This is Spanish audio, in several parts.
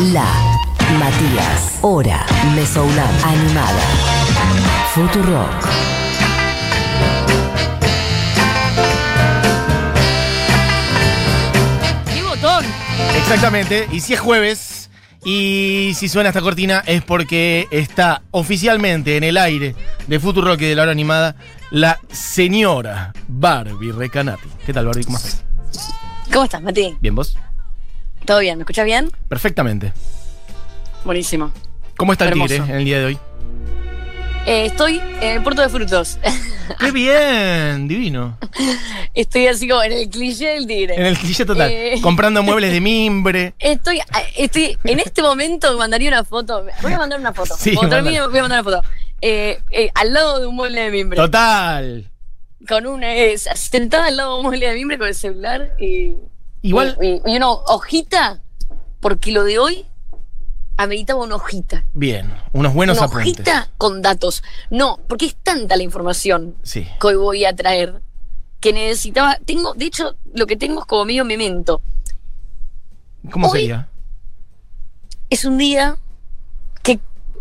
La Matías. Hora. Mesoulab. Animada. Futurock. ¡Qué botón! Exactamente, y si es jueves y si suena esta cortina es porque está oficialmente en el aire de Futurock y de la hora animada la señora Barbie Recanati. ¿Qué tal Barbie? ¿Cómo estás? ¿Cómo estás, Mati? ¿Bien vos? ¿Todo bien? ¿Me escuchas bien? Perfectamente. Buenísimo. ¿Cómo está el tigre en el día de hoy? Eh, estoy en el puerto de frutos. ¡Qué bien! Divino. estoy así como en el cliché del tigre. En el cliché total. Eh. Comprando muebles de mimbre. Estoy, estoy, en este momento me mandaría una foto. Voy a mandar una foto. Sí, Cuando termine voy a mandar una foto. Eh, al lado de un mueble de mimbre. Total. Con una, sentada al lado de un mueble de mimbre con el celular y. Igual- Y, y una hojita, porque lo de hoy ameritaba una hojita. Bien. Unos buenos una apuntes. hojita con datos. No, porque es tanta la información Sí. que hoy voy a traer que necesitaba. Tengo, de hecho, lo que tengo es como medio memento. ¿Cómo Hoy- sería? Es un día que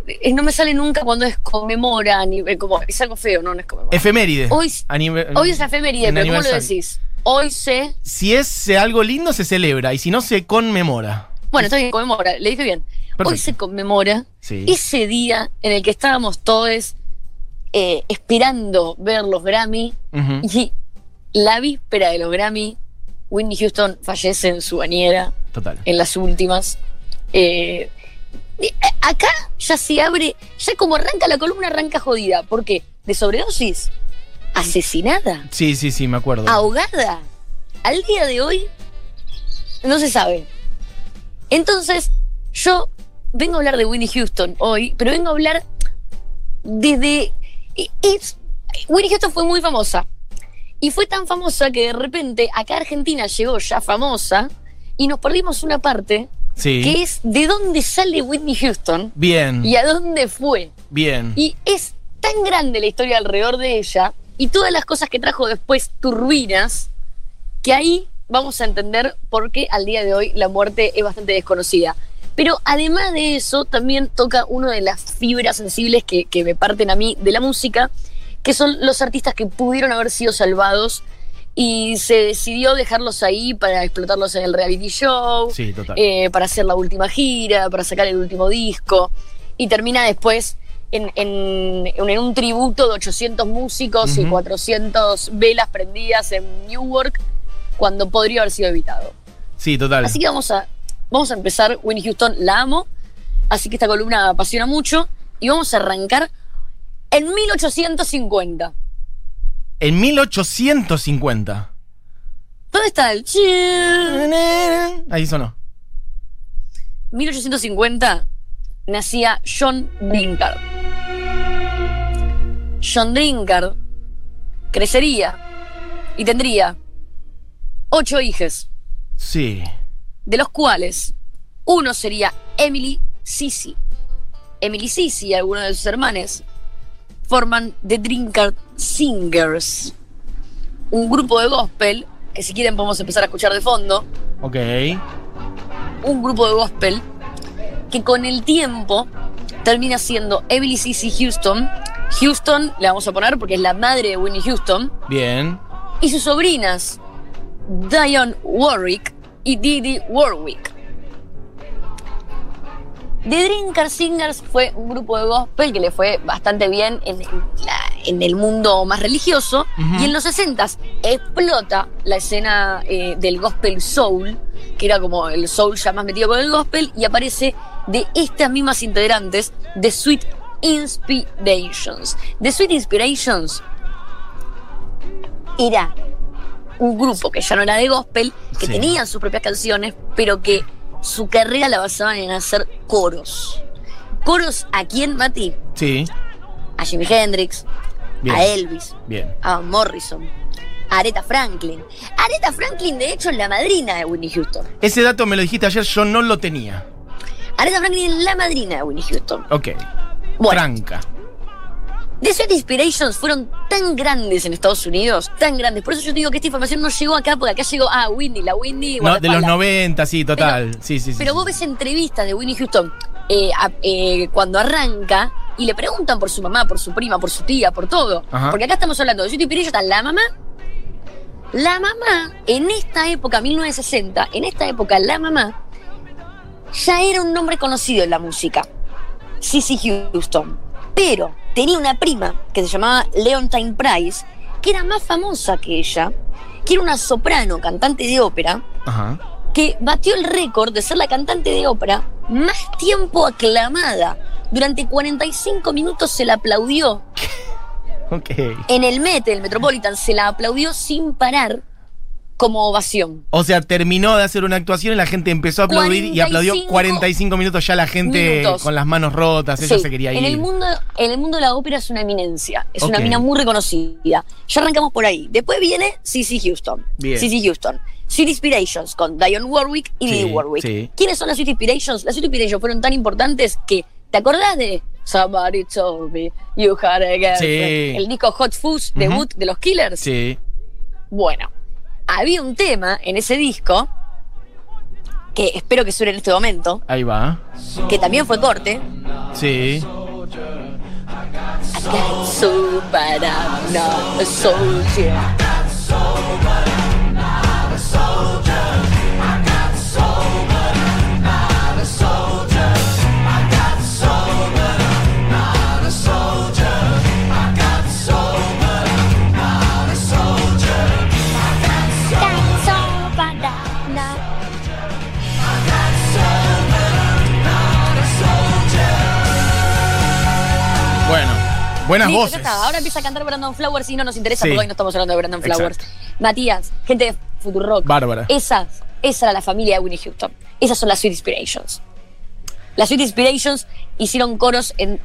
eh, no me sale nunca cuando es conmemora, ni, eh, como es algo feo, no, no es conmemora. Efeméride. Hoy, hoy es efeméride, pero ¿cómo lo decís? Hoy se. Si es algo lindo, se celebra. Y si no, se conmemora. Bueno, está bien, conmemora, le dije bien. Hoy se conmemora Sí. ese día en el que estábamos todos eh, esperando ver los Grammy y la víspera de los Grammy, Whitney Houston fallece en su bañera. Total. en las últimas. Eh, acá ya se abre, ya como arranca la columna, arranca jodida. ¿Por qué? De sobredosis, asesinada, Sí, sí, sí, me acuerdo. ahogada. Al día de hoy no se sabe. Entonces, yo vengo a hablar de Winnie Houston hoy, pero vengo a hablar desde. es- Winnie Houston fue muy famosa. Y fue tan famosa que de repente acá Argentina llegó ya famosa y nos perdimos una parte Sí. que es de dónde sale Whitney Houston Bien. y a dónde fue. Bien. Y es tan grande la historia alrededor de ella y todas las cosas que trajo después turbinas que ahí vamos a entender por qué al día de hoy la muerte es bastante desconocida. Pero además de eso, también toca una de las fibras sensibles que, que me parten a mí de la música, que son los artistas que pudieron haber sido salvados y se decidió dejarlos ahí para explotarlos en el reality show, Sí, eh, para hacer la última gira, para sacar el último disco, y termina después en, en- en un tributo de 800 músicos y Ujú. 400 velas prendidas en Newark, cuando podría haber sido evitado. sí, total. Así que vamos a, vamos a empezar, Winnie Houston, la amo, así que esta columna apasiona mucho, y vamos a arrancar en 1850. En 1850. ¿Dónde está el chill? Ahí sonó. 1850 nacía John Drinkard. John Drinkard crecería y tendría ocho hijos, Sí. de los cuales uno sería Emily Sisi. Emily Sisi y algunos de sus hermanos forman The Drinkard Singers, un grupo de gospel que si quieren podemos empezar a escuchar de fondo. Ok. un grupo de gospel que con el tiempo termina siendo Emily Cici Houston. Houston le vamos a poner porque es la madre de Winnie Houston. Bien. Y sus sobrinas, Diane Warwick y Didi Warwick. The Drinkard Singers fue un grupo de gospel que le fue bastante bien en, en la- en el mundo más religioso. Y en los 60 explota la escena eh, del gospel soul, que era como el soul ya más metido con el gospel, y aparece de estas mismas integrantes de Sweet Inspirations. The Sweet Inspirations era un grupo que ya no era de gospel, que Sí. tenían sus propias canciones, pero que su carrera la basaban en hacer coros. ¿Coros a quién, Mati? Sí. A Jimi Hendrix, Bien. a Elvis, Bien. a Morrison, a Aretha Franklin. Aretha Franklin, de hecho, es la madrina de Whitney Houston. Ese dato me lo dijiste ayer, yo no lo tenía. Aretha Franklin es la madrina de Whitney Houston. Ok. Bueno, Franca. The Sweet Inspirations fueron tan grandes en Estados Unidos, tan grandes. Por eso yo digo que esta información no llegó acá, porque acá llegó, ah, Whitney, la Whitney. No, de los guardaespaldas. 90, sí, total. sí, sí, sí. Pero vos ves entrevistas de Winnie Houston eh, a- eh, cuando arranca y le preguntan por su mamá, por su prima, por su tía, por todo. Ajá. Porque acá estamos hablando de Sweet Inspirations, la mamá. La mamá, en esta época, 1960, en esta época, la mamá ya era un nombre conocido en la música. Sissy Houston. Pero tenía una prima que se llamaba Leontine Price, que era más famosa que ella, que era una soprano, cantante de ópera, Ajá. que batió el récord de ser la cantante de ópera más tiempo aclamada. Durante 45 minutos se la aplaudió. Ok. En el Met, el Metropolitan, se la aplaudió sin parar como ovación. O sea, terminó de hacer una actuación y la gente empezó a aplaudir y aplaudió 45 45 minutos ya la gente minutos. con las manos rotas, ella Sí, se quería ir. En el, mundo, en el mundo de la ópera es una eminencia. Es una mina muy reconocida. Ya arrancamos por ahí. Después viene Cissy Houston. Bien. Cissy Houston. Sweet Inspirations con Dionne Warwick y Sí, Lily Warwick. sí. ¿Quiénes son las Sweet Inspirations? Las Sweet Inspirations fueron tan importantes que, ¿te acordás de Somebody told me you had a girlfriend? Sí. El disco Hot Fuzz, debut de los Killers. Sí. Bueno, había un tema en ese disco que espero que suene en este momento, Ahí va. que también fue corte. Sí. So bad I'm not a soldier. Buenas ya voces. está. Ahora empieza a cantar Brandon Flowers y no nos interesa Sí. porque hoy no estamos hablando de Brandon Flowers. Exacto. Matías, gente de Futurock. Bárbara. Esas, esa era la familia de Winnie Houston. Esas son las Sweet Inspirations. Las Sweet Inspirations hicieron coros en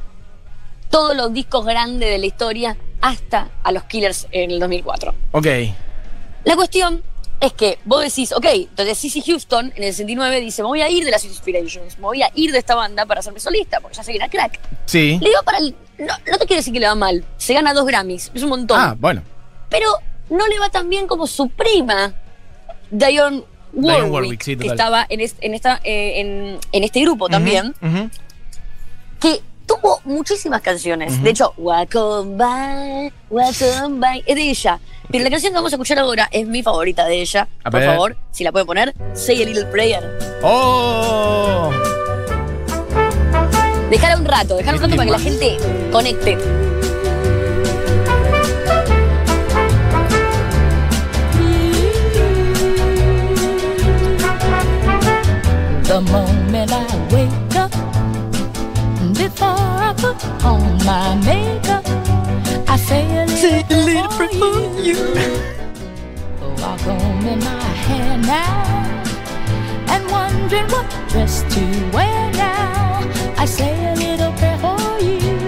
todos los discos grandes de la historia hasta a los Killers en el 2004. Ok. La cuestión es que vos decís, ok, entonces Sissy Houston en el 69 dice, me voy a ir de las Sweet Inspirations, me voy a ir de esta banda para hacerme solista, porque ya era crack. Sí. Le iba para el... No, no te quiero decir que le va mal, se gana dos Grammys, es un montón. Ah, bueno. Pero no le va tan bien como su prima, Dionne Warwick, Warwick, sí, que estaba en, es- en esta, eh, en, en este grupo también, que tuvo muchísimas canciones. De hecho, Welcome By, Welcome By, es de ella. Pero la canción que vamos a escuchar ahora es mi favorita de ella. A Por ver. favor, si la pueden poner, Say a Little Prayer. ¡Oh! Dejala un rato, dejala un rato para que la gente conecte. The moment I wake up, before I put on my makeup, I say a little, for you. I comb in my hair now, and wondering what dress to wear now.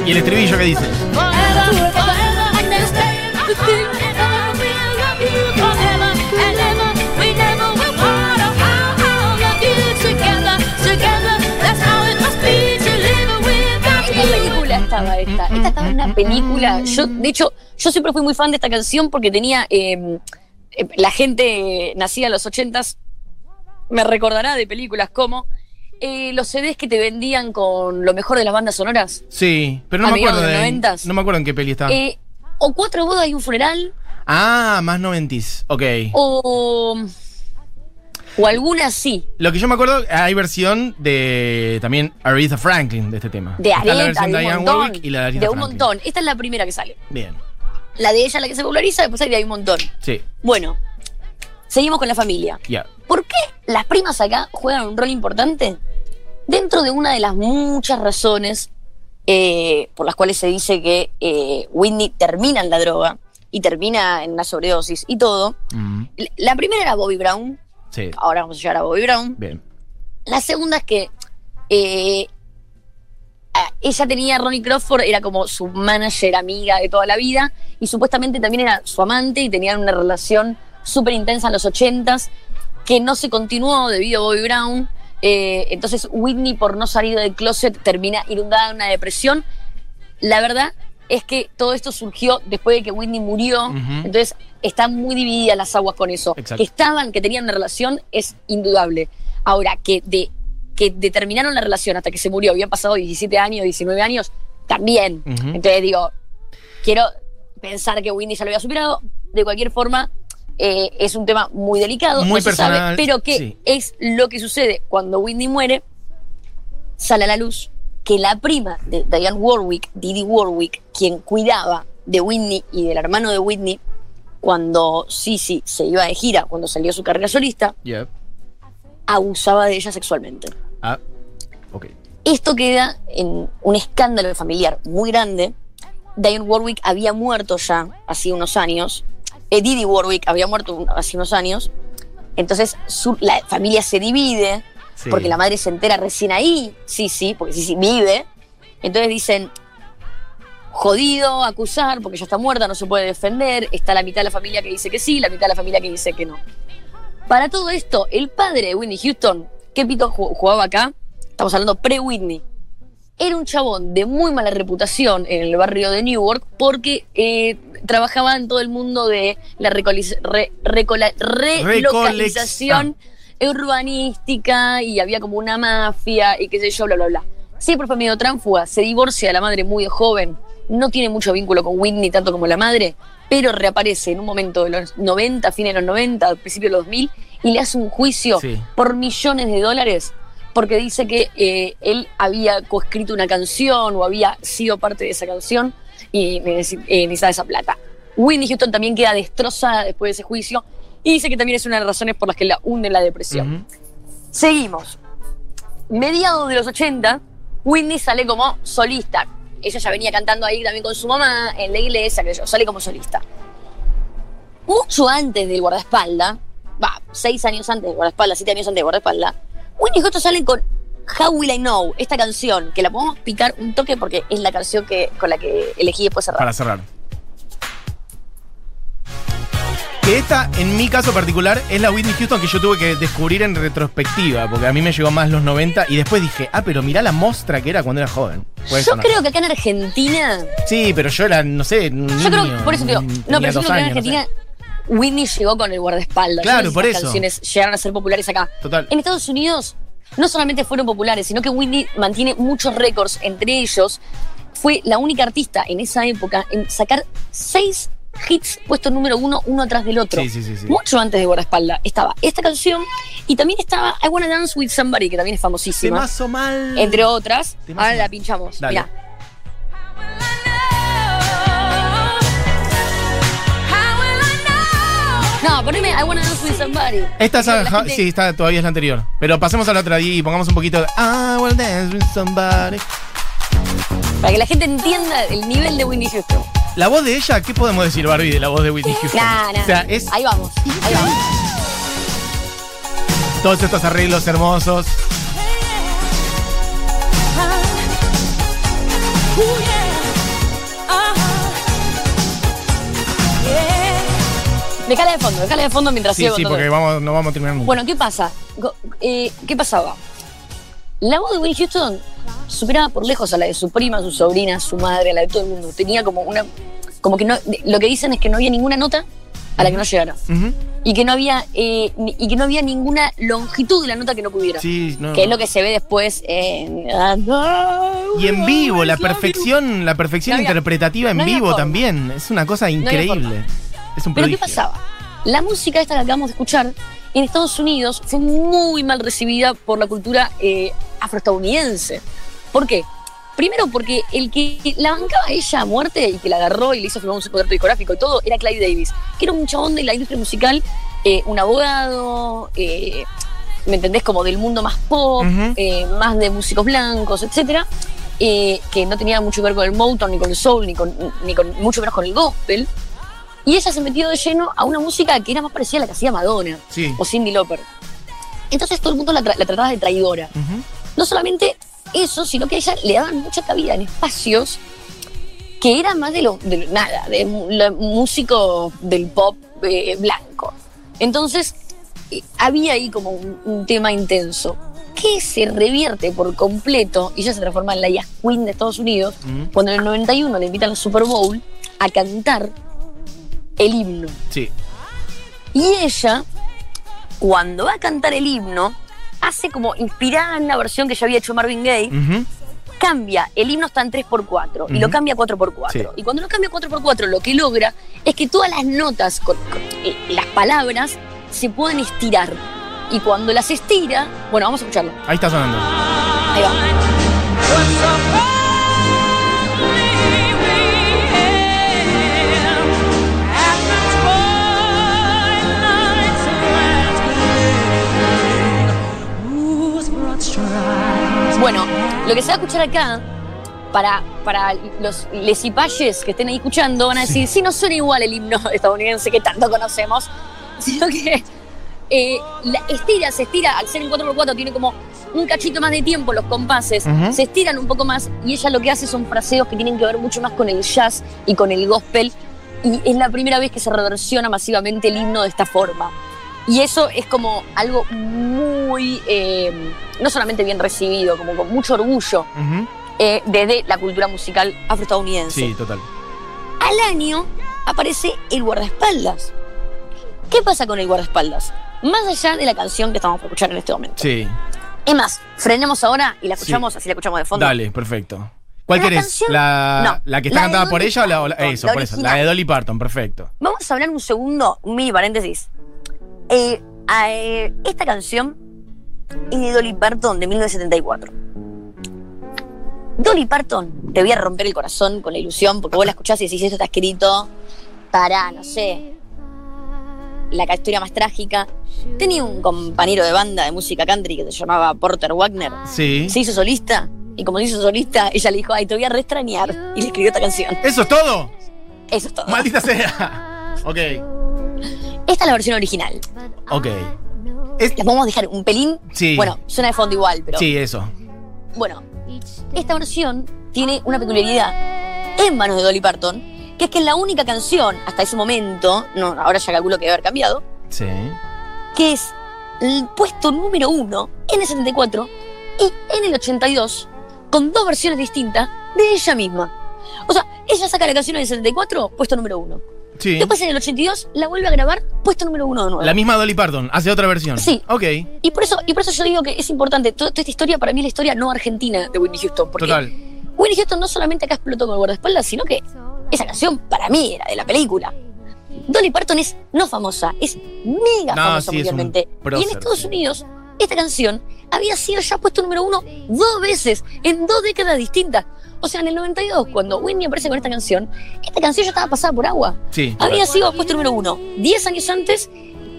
Y el estribillo que dice. Forever, forever, and there's everything and I will love you forever and ever. We never will part. Oh, how I'll love you together, together. That's how it must be to live without ¿En qué you. película estaba esta? Esta estaba en una película. Yo, de hecho, yo siempre fui muy fan de esta canción porque tenía. eh, eh, la gente nacida en los ochentas me recordará de películas como eh, los CDs que te vendían con lo mejor de las bandas sonoras. Sí, pero no me acuerdo de de. los 90s. No me acuerdo en qué peli estaba. Eh, o Cuatro bodas y un funeral. Ah, más noventis. Ok. O. O alguna así. Lo que yo me acuerdo, hay versión de también Aretha Franklin de este tema. De Está Aretha, de un montón. Y la de De un montón. Esta es la primera que sale. Bien. La de ella, la que se populariza, después hay de ahí un montón. Sí, Bueno, seguimos con la familia. ya. ¿Por qué las primas acá juegan un rol importante? Dentro de una de las muchas razones eh, por las cuales se dice que eh, Whitney termina en la droga y termina en una sobredosis y todo. Mm, La primera era Bobby Brown, sí, ahora vamos a llegar a Bobby Brown. bien. La segunda es que eh, ella tenía a Ronnie Crawford, era como su manager, amiga de toda la vida, y supuestamente también era su amante y tenían una relación súper intensa en los ochentas, que no se continuó debido a Bobby Brown. Eh, entonces Whitney, por no salir del closet, termina inundada en una depresión. La verdad es que todo esto surgió después de que Whitney murió. Entonces están muy divididas las aguas con eso. Exacto. Que estaban, que tenían una relación, es indudable. Ahora, que de que determinaron la relación hasta que se murió, habían pasado 17 años, 19 años, también. Entonces digo, quiero pensar que Whitney ya lo había superado. De cualquier forma, eh, es un tema muy delicado, Muy no se sabe, personal, pero que sí. es lo que sucede cuando Whitney muere, sale a la luz que la prima de Diane Warwick, Didi Warwick, quien cuidaba de Whitney y del hermano de Whitney, cuando Sissy se iba de gira, cuando salió su carrera solista, abusaba de ella sexualmente. Ah, ok. Esto queda en un escándalo familiar muy grande. Diane Warwick había muerto ya hace unos años. Eh, Didi Warwick había muerto hace unos años. Entonces su- la familia se divide Sí. porque la madre se entera recién ahí. Sí, sí, porque sí, sí, vive. Entonces dicen, jodido, acusar, porque ya está muerta, no se puede defender. Está la mitad de la familia que dice que sí, la mitad de la familia que dice que no. Para todo esto, el padre de Whitney Houston, ¿qué pito ju- jugaba acá? Estamos hablando pre-Whitney. Era un chabón de muy mala reputación en el barrio de Newark porque eh, trabajaba en todo el mundo de la re- recola- relocalización urbanística y había como una mafia y qué sé yo, bla, bla, bla. Siempre fue medio tránfuga, se divorcia de la madre muy joven, no tiene mucho vínculo con Whitney tanto como la madre, pero reaparece en un momento de los 90, fines de los 90, principio de los 2000 y le hace un juicio Sí. por millones de dólares porque dice que eh, él había coescrito una canción o había sido parte de esa canción y eh, necesitaba esa plata. Whitney Houston también queda destrozada después de ese juicio y dice que también es una de las razones por las que la hunde en la depresión. Seguimos. Mediados de los 80, Whitney sale como solista. Ella ya venía cantando ahí también con su mamá en la iglesia, que yo, sale como solista. Mucho antes del guardaespaldas, va, seis años antes del guardaespaldas, siete años antes del guardaespaldas, Whitney Houston sale con How Will I Know, esta canción, que la podemos picar un toque porque es la canción que, con la que elegí después cerrar. Para cerrar. Que esta, en mi caso particular, es la Whitney Houston que yo tuve que descubrir en retrospectiva, porque a mí me llegó más los 90 y después dije, ah, pero mirá la mostra que era cuando era joven. Puede Yo sonar. creo que acá en Argentina Sí, pero yo era, no sé, Yo creo, por eso te digo, no, tenía pero yo dos creo que en años, no sé. Argentina Whitney llegó con el guardaespaldas. Claro, no sé por si estas eso. canciones llegaron a ser populares acá. Total. En Estados Unidos no solamente fueron populares, sino que Whitney mantiene muchos récords. Entre ellos, fue la única artista en esa época en sacar seis hits puestos número uno, uno atrás del otro. Sí, sí, sí. Mucho antes de guardaespaldas estaba esta canción y también estaba I Wanna Dance with Somebody, que también es famosísima. Temazo mal. Entre otras. Temazo Ahora la pinchamos. Dale. Mirá. No, poneme I Wanna Dance with Somebody. Esta es, gente- sí, está, todavía es la anterior. Pero pasemos a la otra y pongamos un poquito de I wanna dance with somebody. Para que la gente entienda el nivel de Whitney Houston. La voz de ella, ¿qué podemos decir, Barbie, de la voz de Whitney Houston? Nah, nah. O sea, es Ahí vamos, ahí vamos. todos estos arreglos hermosos. Déjala de fondo, déjala de fondo mientras Sí, sigo sí, todo porque esto. vamos, no vamos a terminar nunca. Bueno, ¿qué pasa? Go- eh, ¿Qué pasaba? La voz de Whitney Houston superaba por lejos a la de su prima, su sobrina, su madre, a la de todo el mundo. Tenía como una. Como que no. Lo que dicen es que no había ninguna nota a la que no llegara. Ujú. Y que no había. eh, ni- y que no había ninguna longitud de la nota que no pudiera. Sí, no. Que es lo que se ve después en. Y en vivo, la perfección, la perfección No había- interpretativa en no había vivo forma. también. Es una cosa había increíble. Es un Pero ¿qué pasaba? La música esta que acabamos de escuchar en Estados Unidos fue muy mal recibida por la cultura eh, afroestadounidense. ¿Por qué? Primero porque el que la bancaba ella a muerte y que la agarró y le hizo firmar un contrato discográfico y todo era Clyde Davis, que era un chabón de la industria musical, eh, un abogado, eh, ¿me entendés? Como del mundo más pop, eh, más de músicos blancos, eh, que no tenía mucho que ver con el Motown, ni con el soul, ni con, ni con mucho menos con el gospel. Y ella se metió de lleno a una música que era más parecida a la que hacía Madonna Sí. o Cindy Lauper. Entonces todo el mundo la, tra- la trataba de traidora. No solamente eso, sino que a ella le daban mucha cabida en espacios que eran más de lo, de lo- nada, de músicos del pop eh, blanco. Entonces eh, había ahí como un, un tema intenso. que se revierte por completo y ella se transforma en la Jazz Queen de Estados Unidos cuando en el 91 le invitan al Super Bowl a cantar el himno. Sí. Y ella, cuando va a cantar el himno, hace como inspirada en la versión que ya había hecho Marvin Gaye, cambia, el himno está en 3x4 y lo cambia a 4x4. Sí. Y cuando lo cambia a 4x4, lo que logra es que todas las notas, con, con- eh, las palabras, se pueden estirar. Y cuando las estira, bueno, vamos a escucharlo. Ahí está sonando. Ahí va. Bueno, lo que se va a escuchar acá, para, para los lesipayes que estén ahí escuchando, van a decir, sí, no suena igual el himno estadounidense que tanto conocemos, sino que eh, la estira, se estira, al ser en 4x4 tiene como un cachito más de tiempo los compases, se estiran un poco más y ella lo que hace son fraseos que tienen que ver mucho más con el jazz y con el gospel y es la primera vez que se reversiona masivamente el himno de esta forma. Y eso es como algo muy, eh, no solamente bien recibido, como con mucho orgullo eh, desde la cultura musical afroestadounidense. Sí, total. Al año aparece el guardaespaldas. ¿Qué pasa con el guardaespaldas? Más allá de la canción que estamos por escuchar en este momento. Sí. Es más, frenemos ahora y la Sí. escuchamos, así la escuchamos de fondo. Dale, perfecto. ¿Cuál La querés? canción- La, No, la que está la cantada por Dolly ella o la, o la- Parton, eso, la por eso. La de Dolly Parton, perfecto. Vamos a hablar un segundo, un mini paréntesis. Eh, eh, esta canción es de Dolly Parton de 1974. Dolly Parton, te voy a romper el corazón con la ilusión, porque vos la escuchás y decís, esto está escrito para, no sé, la historia más trágica. Tenía un compañero de banda de música country que se llamaba Porter Wagner. Sí. Se hizo solista, y como se hizo solista, ella le dijo, ay, te voy a re extrañar. Y le escribió esta canción. ¿Eso es todo? Eso es todo. Maldita sea. Ok, Esta es la versión original. ok. Es- La podemos dejar un pelín. Sí. Bueno, suena de fondo igual, pero. Sí, eso. Bueno, esta versión tiene una peculiaridad en manos de Dolly Parton, que es que es la única canción hasta ese momento, no, ahora ya calculo que debe haber cambiado, Sí. que es el puesto número uno en el 74 y en el 82, con dos versiones distintas de ella misma. O sea, ella saca la canción en el 74, puesto número uno. Sí. Después en el 82 la vuelve a grabar, puesto número uno de nuevo. La misma Dolly Parton, hace otra versión. Sí. Ok, Y por eso, y por eso yo digo que es importante. Toda, toda esta historia para mí es la historia no argentina de Whitney Houston. Porque total. Whitney Houston no solamente acá explotó con el guardaespaldas, sino que esa canción para mí era de la película. Dolly Parton es no famosa, es mega No, famosa sí, mundialmente. Y en Estados. Unidos, esta canción había sido ya puesto número uno dos veces, en dos décadas distintas. O sea, en el 92, cuando Whitney aparece con esta canción, esta canción ya estaba pasada por agua. Sí. total. Había sido puesto número uno 10 años antes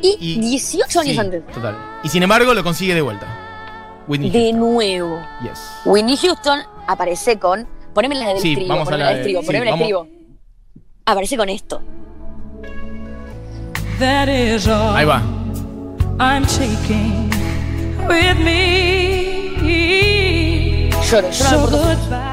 y, Y- 18 años Sí, antes. Total. Y sin embargo lo consigue de vuelta. Whitney De nuevo. Yes. Whitney Houston aparece con. Poneme la del Sí, estribo, vamos a poneme la la del de- estribo, sí, poneme la estribo. Aparece con esto. That is all Ahí va. I'm taking with me. Lloro, lloro So por todo. goodbye.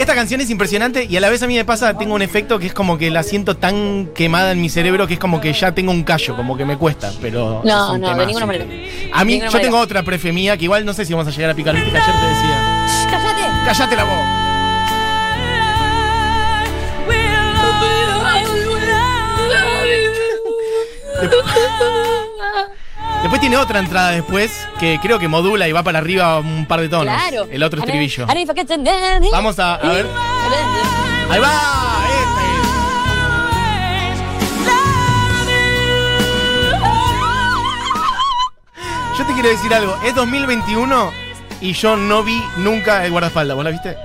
Esta canción es impresionante y a la vez a mí me pasa, tengo un efecto que es como que la siento tan quemada en mi cerebro que es como que ya tengo un callo, como que me cuesta, pero... No, no, de ninguna manera. A mí, yo manera. tengo otra prefe mía que igual no sé si vamos a llegar a picar, viste que ayer te decía... ¡Cállate! ¡Cállate la voz! Después tiene otra entrada después que creo que modula y va para arriba un par de tonos. Claro. El otro estribillo. Vamos a, a ver. Ahí va. Este. Yo te quiero decir algo. Es 2021 y yo no vi nunca el guardaespaldas. ¿Vos la viste?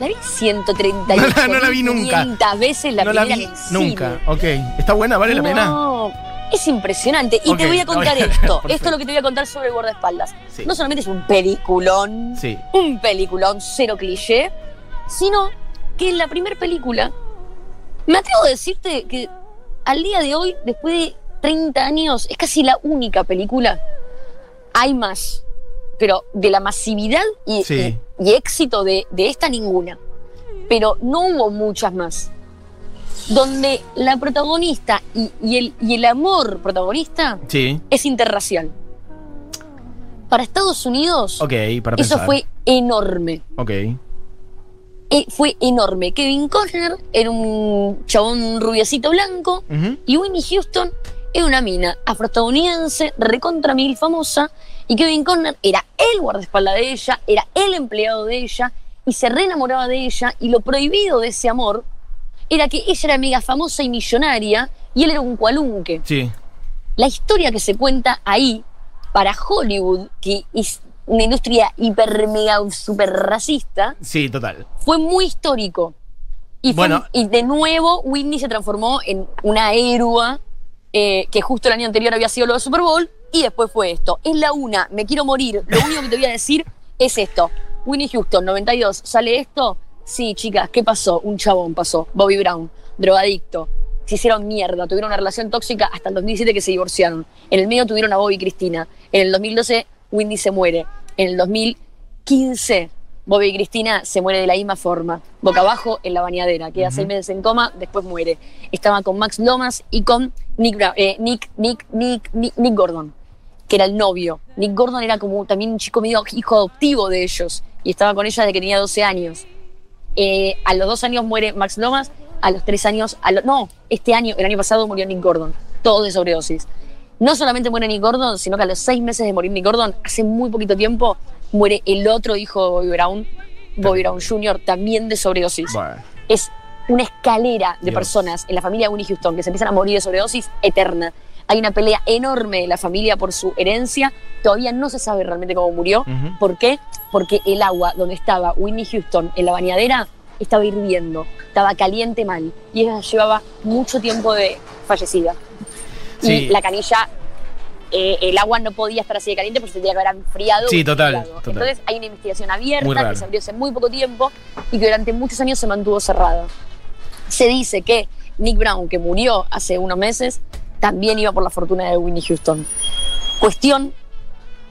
La vi 138 No la- no la vi nunca. 500 veces la no la vi nunca. Ok. ¿Está buena? ¿Vale la pena? No, es impresionante. Y te voy a contar esto. Esto es lo que te voy a contar sobre el guardaespaldas. Sí. No solamente es un peliculón, Sí. un peliculón cero cliché, sino que en la primera película, me atrevo a decirte que al día de hoy, después de 30 años, es casi la única película. Hay más, pero de la masividad y, Sí. y- y éxito de, de esta ninguna. Pero no hubo muchas más. Donde la protagonista y, y el, y el amor protagonista Sí. es interracial. Para Estados Unidos, para eso fue enorme. Ok. Eh, fue enorme. Kevin Costner era un chabón rubiecito blanco y Whitney Houston era una mina afroestadounidense, recontra mil famosa, y Kevin Costner era el guardaespaldas de ella, era el empleado de ella, y se reenamoraba de ella, y lo prohibido de ese amor era que ella era mega famosa y millonaria, y él era un cualunque. Sí. La historia que se cuenta ahí, para Hollywood, que es una industria hiper mega super racista, Sí, total. fue muy histórico. Y, fue- Bueno. y de nuevo, Whitney se transformó en una héroe eh, que justo el año anterior había sido lo del Super Bowl y después fue esto. Es la una, me quiero morir. Lo único que te voy a decir es esto. Whitney Houston, 92, ¿sale esto? Sí, chicas, ¿qué pasó? Un chabón pasó. Bobby Brown, drogadicto. Se hicieron mierda, tuvieron una relación tóxica hasta el 2017 que se divorciaron. En el medio tuvieron a Bobby y Cristina. En el 2012, Whitney se muere. En el 2015, Bobby y Cristina se muere de la misma forma, boca abajo en la bañadera, queda seis meses en coma, después muere. Estaba con Max Lomas y con Nick, eh, Nick, Nick, Nick, Nick, Nick Gordon, que era el novio. Nick Gordon era como también un chico medio hijo adoptivo de ellos y estaba con ella desde que tenía 12 años. Eh, a los dos años muere Max Lomas, a los tres años, a lo- no, este año, el año pasado murió Nick Gordon, todo de sobredosis. No solamente muere Nick Gordon, sino que a los seis meses de morir Nick Gordon, hace muy poquito tiempo, muere el otro hijo de Bobby Brown, Bobby Brown Jr., también de sobredosis. Bueno. Es una escalera de Dios. personas en la familia de Winnie Houston que se empiezan a morir de sobredosis eterna. Hay una pelea enorme de la familia por su herencia. Todavía no se sabe realmente cómo murió. ¿Por qué? Porque el agua donde estaba Winnie Houston en la bañadera estaba hirviendo, estaba caliente mal y ella llevaba mucho tiempo de fallecida. Sí. Y la canilla, eh, el agua no podía estar así de caliente porque se tenía que haber enfriado. Sí, total, total. Entonces hay una investigación abierta que se abrió hace muy poco tiempo y que durante muchos años se mantuvo cerrada. Se dice que Nick Brown, que murió hace unos meses, también iba por la fortuna de Whitney Houston. Cuestión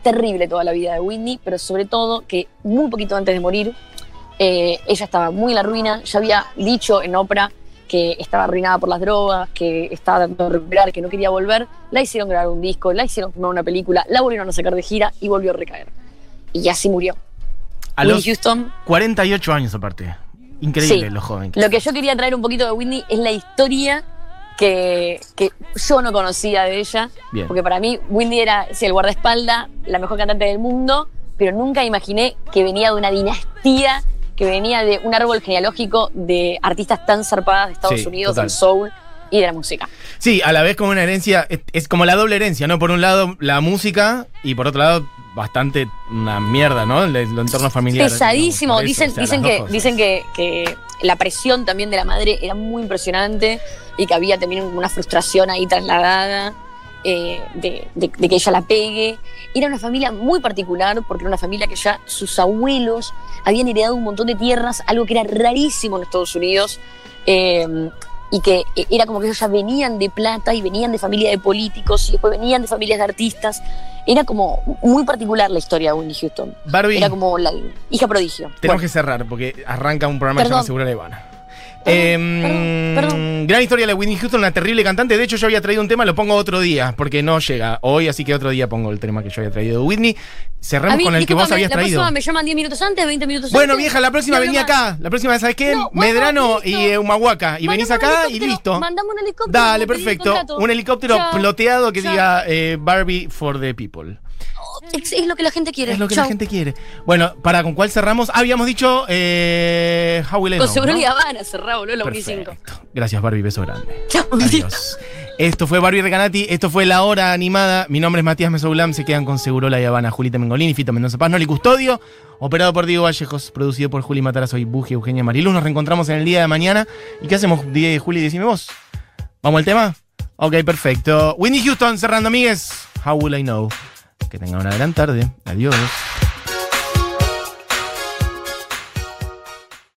terrible toda la vida de Whitney, pero sobre todo que muy poquito antes de morir, eh, ella estaba muy en la ruina, ya había dicho en Oprah que estaba arruinada por las drogas, que estaba tratando de recuperar, que no quería volver, la hicieron grabar un disco, la hicieron filmar una película, la volvieron a sacar de gira y volvió a recaer. Y así murió. A Whitney los Houston 48 años aparte. Increíble Sí. lo joven. que Lo que yo quería traer un poquito de Whitney es la historia que, que yo no conocía de ella. Bien. Porque para mí Whitney era sí, el guardaespaldas, la mejor cantante del mundo, pero nunca imaginé que venía de una dinastía, que venía de un árbol genealógico de artistas tan zarpadas de Estados Sí, Unidos, total. del soul y de la música. Sí, a la vez como una herencia, es, es como la doble herencia, ¿no? Por un lado la música y por otro lado bastante una mierda, ¿no? El, el entorno familiar. Pesadísimo. digamos, por eso, dicen o sea, dicen, que, dicen que la presión también de la madre era muy impresionante y que había también una frustración ahí trasladada eh, de, que ella la pegue. Era una familia muy particular porque era una familia que ya sus abuelos habían heredado un montón de tierras, algo que era rarísimo en Estados Unidos. eh, y que eh, era como que ellos ya venían de plata y venían de familia de políticos y después venían de familias de artistas. Era como muy particular la historia de Winnie Houston. Barbie, Era como la hija prodigio. tenemos Bueno, que cerrar porque arranca un programa que se Perdón. llama Segura Ivana. Perdón, perdón, Gran historia de Whitney Houston, una terrible cantante. De hecho, yo había traído un tema, lo pongo otro día, porque no llega hoy, así que otro día pongo el tema que yo había traído de Whitney. Cerramos mí, con el que vos habías la traído. próxima me llaman 10 minutos antes, 20 minutos Bueno, antes. vieja, la próxima No, vení no, acá. La próxima, ¿sabes qué? No, bueno, Medrano y eh, Humahuaca. Y venís Mandame acá y listo. Mandame un helicóptero. Dale, perfecto. Un helicóptero ploteado que diga eh, Barbie for the people. Es, es lo que la gente quiere. Es lo que la gente quiere. Bueno, para con cuál cerramos. Habíamos dicho eh, How Will I Con ¿no? y Habana, cerrado, boludo, la 2005. Perfecto. Gracias, Barbie. Beso grande. Chao. Adiós. Esto fue Barbie Recanati, esto fue La Hora Animada. Mi nombre es Matías Mesoulam, se quedan con Segurola y Habana, Julita Mengolini, Fito Mendoza Paz, Noli Custodio, operado por Diego Vallejos, producido por Juli Matarazzo y Buji, Eugenia Mariluz. Nos reencontramos en el día de mañana. ¿Y qué hacemos, Juli? Decime vos. ¿Vamos al tema? Ok, perfecto. Whitney Houston cerrando, amigues. How will I know? Que tengan una gran tarde. Adiós.